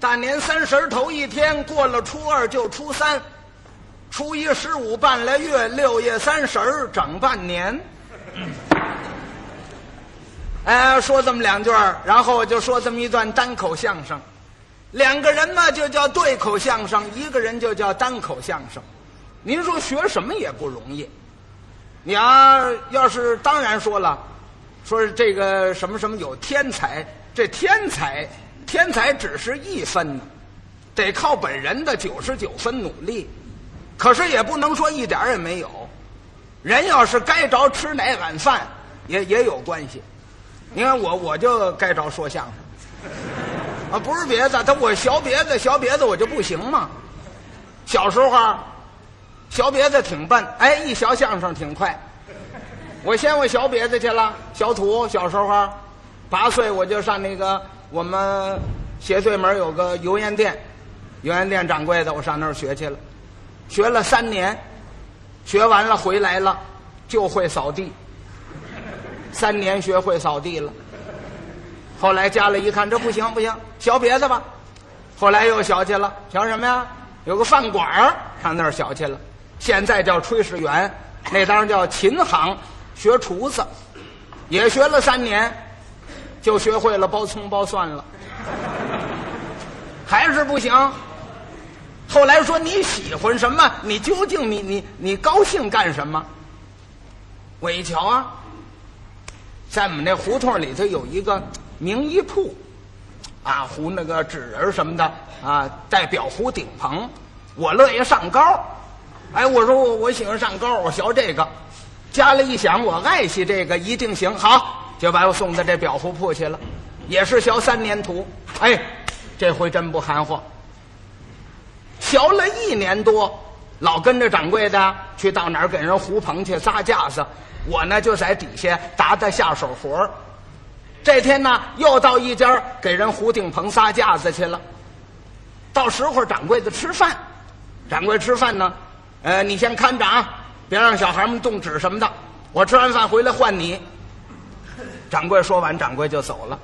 大年三十头一天过了，初二就初三，初一十五半来月，六月三十儿整半年。哎，说这么两句儿然后我就说这么一段单口相声。两个人嘛就叫对口相声，一个人就叫单口相声。您说学什么也不容易。你要要是当然说了，说是这个什么什么有天才，这天才天才只是一分呢，得靠本人的九十九分努力。可是也不能说一点也没有。人要是该着吃哪碗饭，也也有关系。你看我我就该着说相声。啊，不是别的，他我学别的，学别的我就不行嘛。小时候，学别的挺笨，哎，一学相声挺快。我先我学别的去了，小土小时候，八岁我就上那个我们斜对门有个油盐店，油盐店掌柜的，我上那儿学去了，学了三年，学完了回来了，就会扫地。三年学会扫地了。后来家里一看，这不行不行，学别的吧。后来又学去了，学什么呀？有个饭馆儿上那儿学去了。现在叫炊事员，那当叫琴行，学厨子，也学了三年，就学会了包葱包蒜了。还是不行。后来说你喜欢什么？你究竟你你你高兴干什么？我一瞧啊，在我们那胡同里头有一个。名医铺，啊，糊那个纸人什么的啊，带表糊顶棚，我乐意上高，哎，我说我我喜欢上高，我学这个，家里一想我爱惜这个一定行，好，就把我送到这裱糊铺去了，也是学三年徒，哎，这回真不含糊，学了一年多，老跟着掌柜的去到哪儿给人糊棚去扎架子，我呢就在底下打打下手活儿。这天呢，又到一家给人糊顶棚撒架子去了。到时候掌柜的吃饭，掌柜吃饭呢，呃，你先看着啊，别让小孩们动纸什么的。我吃完饭回来换你。掌柜说完，掌柜就走了。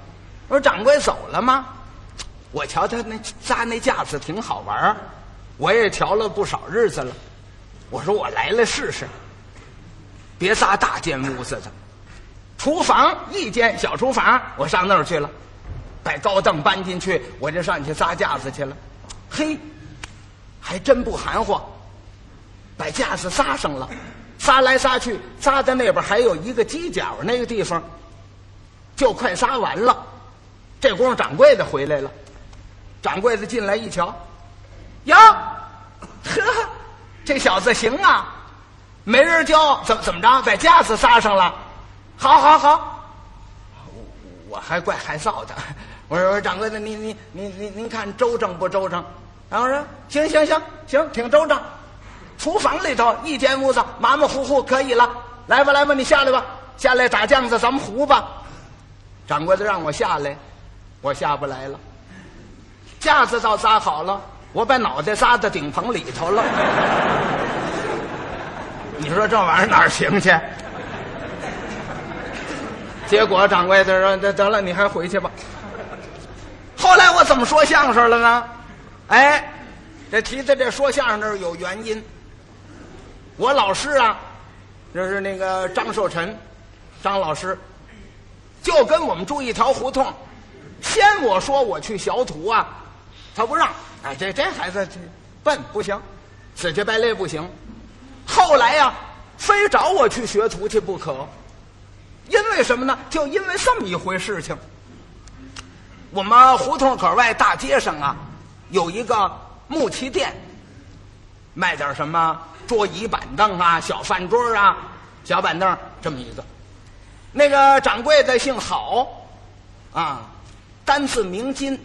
我说掌柜走了吗？我瞧他那扎那架子挺好玩我也瞧了不少日子了。我说我来了试试，别扎大间屋子的。厨房一间小厨房，我上那儿去了，把高凳搬进去，我就上去扎架子去了。嘿，还真不含糊，把架子扎上了，扎来扎去，扎在那边还有一个犄角那个地方，就快杀完了。这功夫掌柜的回来了，掌柜的进来一瞧，呀，呵，这小子行啊，没人教，怎怎么着，在架子杀上了。好，好，好，我我还怪害臊的。我说，我说掌柜的，您您您您您看周正不周正？然后说，行行行行，挺周正。厨房里头一间屋子，马马虎虎可以了。来吧来吧，你下来吧，下来打酱子，咱们糊吧。掌柜的让我下来，我下不来了。架子倒扎好了，我把脑袋扎在顶棚里头了。你说这玩意儿哪儿行去？结果掌柜的说：“得得了，你还回去吧。”后来我怎么说相声了呢？哎，这提的这说相声这有原因。我老师啊，就是那个张寿臣，张老师，就跟我们住一条胡同。先我说我去学徒啊，他不让。哎，这这孩子笨不行，死乞白赖不行。后来呀，非找我去学徒去不可。因为什么呢？就因为这么一回事情。我们胡同口外大街上啊，有一个木器店，卖点什么桌椅板凳啊、小饭桌啊、小板凳这么一个。那个掌柜的姓郝，啊，单字名金，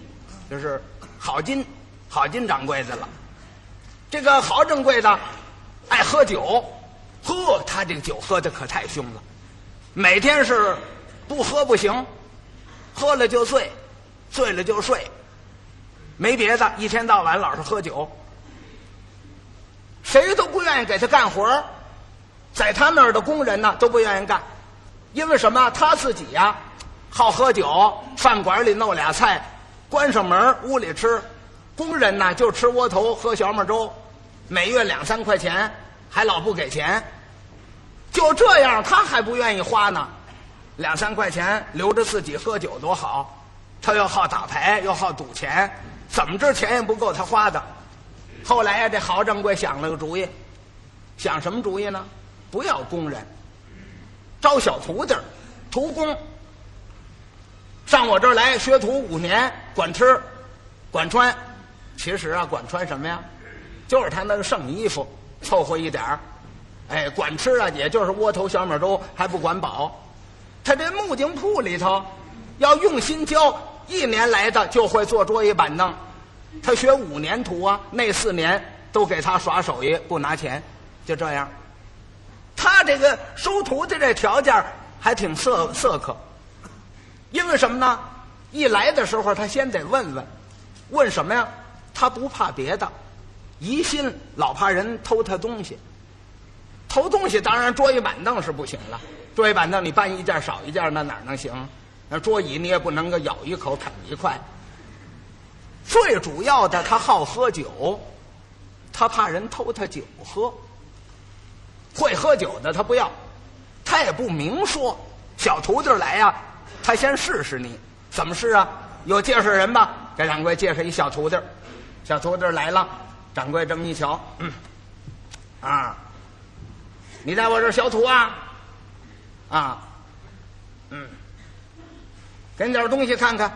就是郝金，郝金掌柜的了。这个郝掌柜的爱喝酒，呵，他这个酒喝的可太凶了。每天是不喝不行，喝了就醉，醉了就睡，没别的，一天到晚老是喝酒，谁都不愿意给他干活在他那儿的工人呢都不愿意干，因为什么？他自己呀好喝酒，饭馆里弄俩菜，关上门屋里吃，工人呢就吃窝头喝小米粥，每月两三块钱，还老不给钱。就这样，他还不愿意花呢，两三块钱留着自己喝酒多好。他又好打牌，又好赌钱，怎么着钱也不够他花的。后来呀，这郝掌柜想了个主意，想什么主意呢？不要工人，招小徒弟，徒工。上我这儿来学徒五年，管吃，管穿。其实啊，管穿什么呀？就是他那个剩衣服，凑合一点儿。哎，管吃啊，也就是窝头小米粥，还不管饱。他这木匠铺里头，要用心教，一年来的就会做桌椅板凳。他学五年徒啊，那四年都给他耍手艺，不拿钱，就这样。他这个收徒弟这条件还挺色色客，因为什么呢？一来的时候他先得问问，问什么呀？他不怕别的，疑心老怕人偷他东西。偷东西当然桌椅板凳是不行了，桌椅板凳你搬一件少一件，那哪能行？那桌椅你也不能够咬一口啃一块。最主要的，他好喝酒，他怕人偷他酒喝。会喝酒的他不要，他也不明说。小徒弟来呀，他先试试你，怎么试啊？有介绍人吧？给掌柜介绍一小徒弟。小徒弟来了，掌柜这么一瞧，嗯，啊。你在我这小徒啊，啊，嗯，给你点东西看看。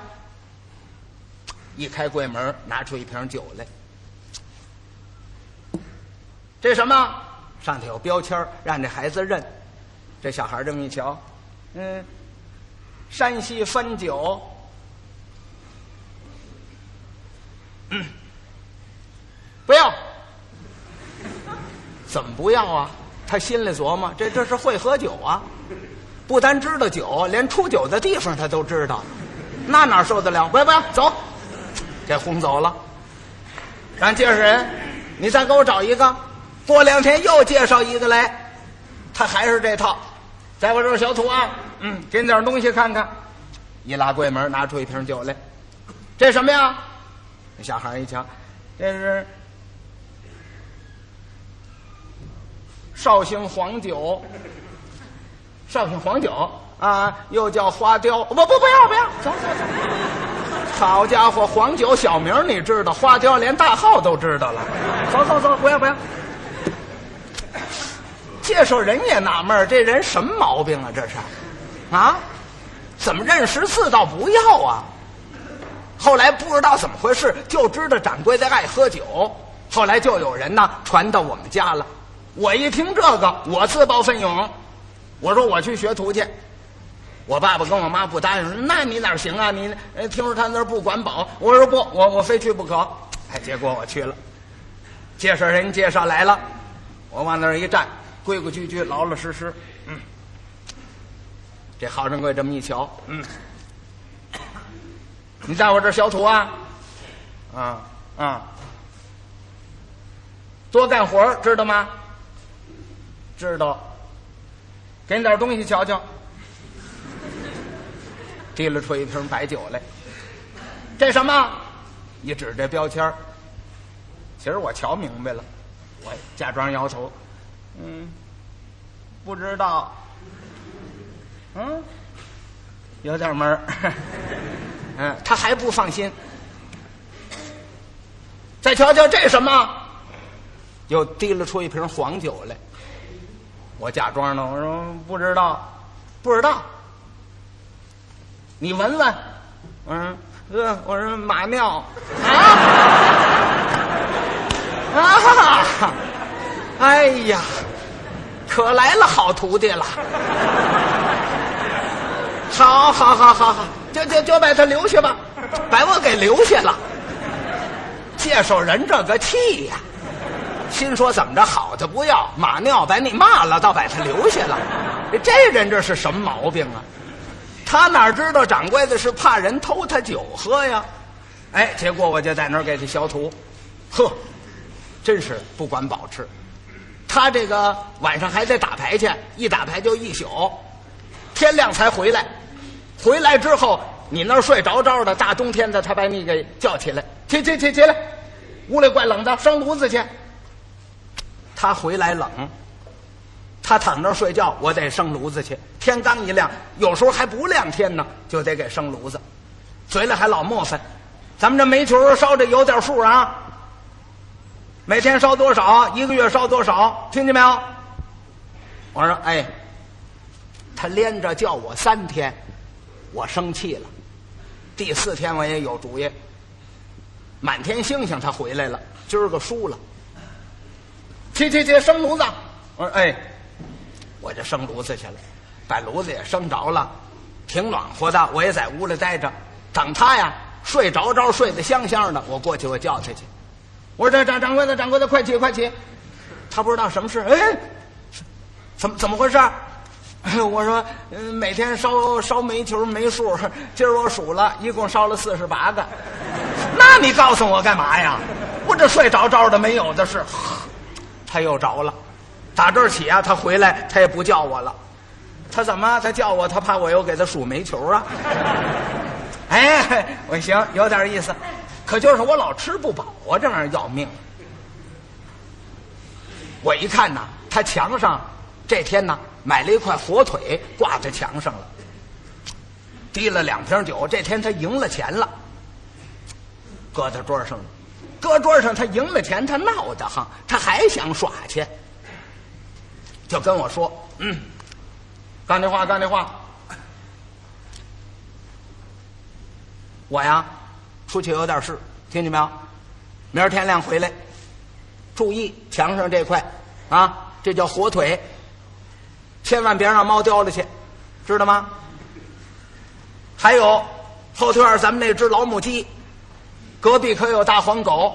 一开柜门，拿出一瓶酒来。这什么？上头有标签让这孩子认。这小孩这么一瞧，嗯，山西汾酒。嗯，不要。怎么不要啊？他心里琢磨：这这是会喝酒啊，不单知道酒，连出酒的地方他都知道，那哪受得了？不要不要，走，给轰走了。让介绍人，你再给我找一个。过两天又介绍一个来，他还是这套，在我这儿小土啊，嗯，给你点东西看看。一拉柜门，拿出一瓶酒来，这什么呀？小孩一瞧，这是。绍兴黄酒，绍兴黄酒啊，又叫花雕。不不不要不要，走走走。好家伙，黄酒小名你知道，花雕连大号都知道了。走走走，不要不要。介绍人也纳闷这人什么毛病啊？这是，啊，怎么认识字倒不要啊？后来不知道怎么回事，就知道掌柜的爱喝酒。后来就有人呢传到我们家了。我一听这个，我自报奋勇，我说我去学徒去。我爸爸跟我妈不答应，那你哪行啊？你听说他那儿不管饱，我说不，我我非去不可。哎，结果我去了，介绍人介绍来了，我往那儿一站，规规矩矩，老老实实。嗯，这郝掌柜这么一瞧，嗯，你在我这小徒啊，啊啊，多干活知道吗？知道，给你点东西瞧瞧。提溜出一瓶白酒来，这什么？一指这标签其实我瞧明白了，我假装摇头，嗯，不知道，嗯，有点闷儿，嗯，他还不放心。再瞧瞧这什么？又提了出一瓶黄酒来。我假装呢，我说不知道，不知道。你闻闻，我说呃，我说马尿啊 啊！哎呀，可来了好徒弟了，好好好好好，就就就把他留下吧，把我给留下了。介绍人这个气呀！心说怎么着好他不要马尿把你骂了，倒把他留下了。这人这是什么毛病啊？他哪知道掌柜的是怕人偷他酒喝呀？哎，结果我就在那儿给他消图，呵，真是不管饱吃。他这个晚上还得打牌去，一打牌就一宿，天亮才回来。回来之后你那儿睡着着的，大冬天的，他把你给叫起来，起起起起来，屋里怪冷的，生炉子去。他回来冷，他躺那儿睡觉，我得生炉子去。天刚一亮，有时候还不亮天呢，就得给生炉子，嘴里还老磨蹭。咱们这煤球烧的有点数啊，每天烧多少，一个月烧多少，听见没有？我说，哎，他连着叫我三天，我生气了。第四天我也有主意，满天星星他回来了，今儿个输了。去去去，生炉子！我说，哎，我就生炉子去了，把炉子也生着了，挺暖和的。我也在屋里待着，等他呀睡着着，睡得香香的，我过去我叫他去。我说：“这掌掌柜的，掌柜的，快起快起！”他不知道什么事，哎，怎么怎么回事？我说：“嗯，每天烧烧煤球没数，今儿我数了一共烧了四十八个。那你告诉我干嘛呀？我这睡着着的没有的是。”他又着了，打这儿起啊，他回来他也不叫我了，他怎么他叫我？他怕我又给他数煤球啊？哎，我行，有点意思，可就是我老吃不饱啊，这玩意儿要命。我一看呐，他墙上这天呢买了一块火腿挂在墙上了，提了两瓶酒，这天他赢了钱了，搁在桌上了。搁桌上，他赢了钱，他闹得慌，他还想耍去，就跟我说：“嗯，干这话，干这话。我呀，出去有点事，听见没有？明儿天亮回来，注意墙上这块啊，这叫火腿，千万别让猫叼了去，知道吗？还有后头院咱们那只老母鸡。”隔壁可有大黄狗，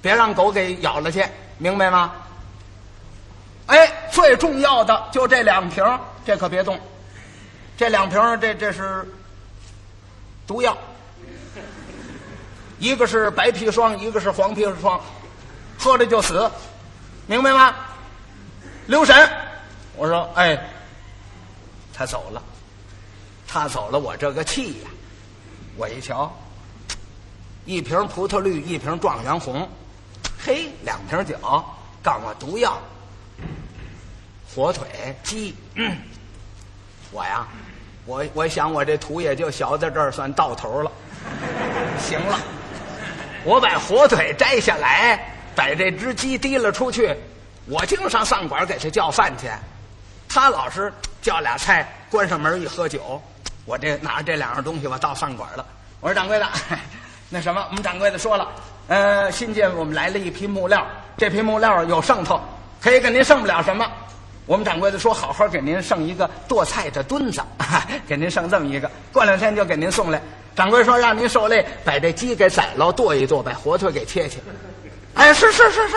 别让狗给咬了去，明白吗？哎，最重要的就这两瓶，这可别动。这两瓶，这这是毒药，一个是白砒霜，一个是黄砒霜，喝了就死，明白吗？留神！我说，哎，他走了，他走了，我这个气呀！我一瞧。一瓶葡萄绿，一瓶状元红，嘿，两瓶酒，告诉我毒药，火腿鸡，我呀，我我想我这图也就小在这儿算到头了，行了，我把火腿摘下来，把这只鸡提了出去，我经上饭馆给他叫饭去，他老是叫俩菜，关上门一喝酒，我这拿着这两样东西我到饭馆了，我说掌柜的。那什么，我们掌柜的说了，呃，新进我们来了一批木料，这批木料有剩头，可以给您剩不了什么。我们掌柜的说，好好给您剩一个剁菜的墩子，给您剩这么一个，过两天就给您送来。掌柜说让您受累，把这鸡给宰了，剁一剁，把火腿给切切。哎，是是是是，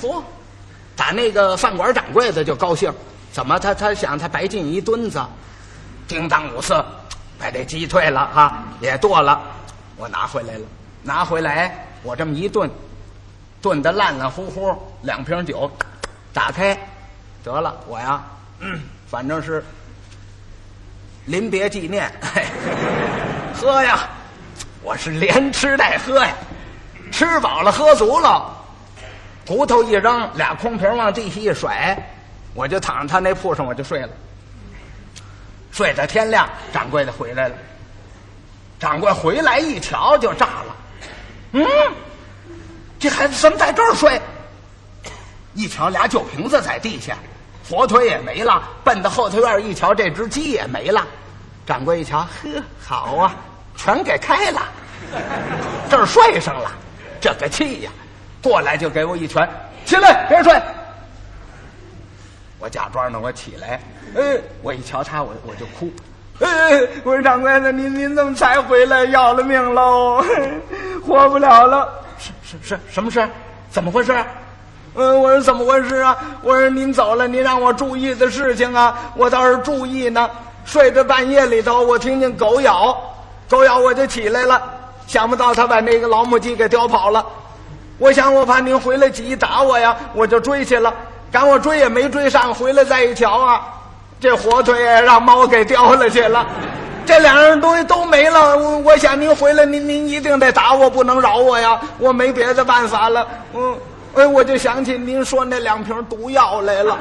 嚯，打那个饭馆掌柜的就高兴，怎么他他想他白进一墩子，叮当五四，把这鸡退了哈，也剁了。我拿回来了，拿回来我这么一炖，炖的烂烂糊糊，两瓶酒，打开，得了，我呀，反正是临别纪念，喝呀，我是连吃带喝呀，吃饱了喝足了，骨头一扔，俩空瓶往地下一甩，我就躺他那铺上我就睡了，睡到天亮，掌柜的回来了。掌柜回来一瞧就炸了，嗯，这孩子怎么在这儿睡？一瞧俩酒瓶子在地下，火腿也没了，奔到后头院一瞧，这只鸡也没了。掌柜一瞧，呵，好啊，全给开了，这儿睡上了，这个气呀！过来就给我一拳，起来别睡。我假装呢，我起来，哎，我一瞧他，我我就哭。哎，我说掌柜的，您您怎么才回来？要了命喽，活不了了！是是是，什么事？怎么回事？嗯，我说怎么回事啊？我说您走了，您让我注意的事情啊，我倒是注意呢。睡到半夜里头，我听见狗咬，狗咬我就起来了。想不到他把那个老母鸡给叼跑了。我想我怕您回来急打我呀，我就追去了。赶我追也没追上，回来再一瞧啊。这火腿也让猫给叼了去了，这两样东西都没了，我我想您回来，您您一定得打我，不能饶我呀！我没别的办法了，嗯，哎，我就想起您说那两瓶毒药来了。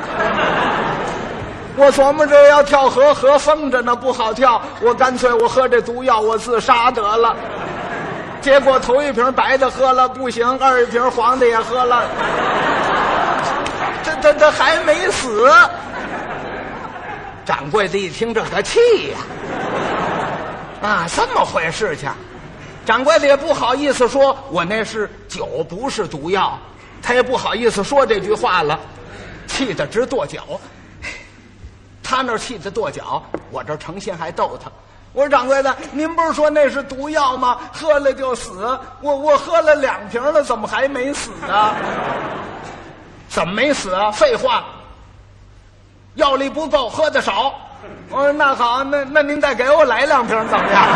我琢磨着要跳河，河封着呢，不好跳，我干脆我喝这毒药，我自杀得了。结果头一瓶白的喝了不行，二一瓶黄的也喝了，这这这还没死。掌柜的一听这个气呀！啊，这么回事情，掌柜的也不好意思说，我那是酒，不是毒药，他也不好意思说这句话了，气得直跺脚。他那气得跺脚，我这诚心还逗他。我说掌柜的，您不是说那是毒药吗？喝了就死。我我喝了两瓶了，怎么还没死啊？怎么没死啊？废话，药力不够，喝的少。我说那好，那那您再给我来两瓶怎么样？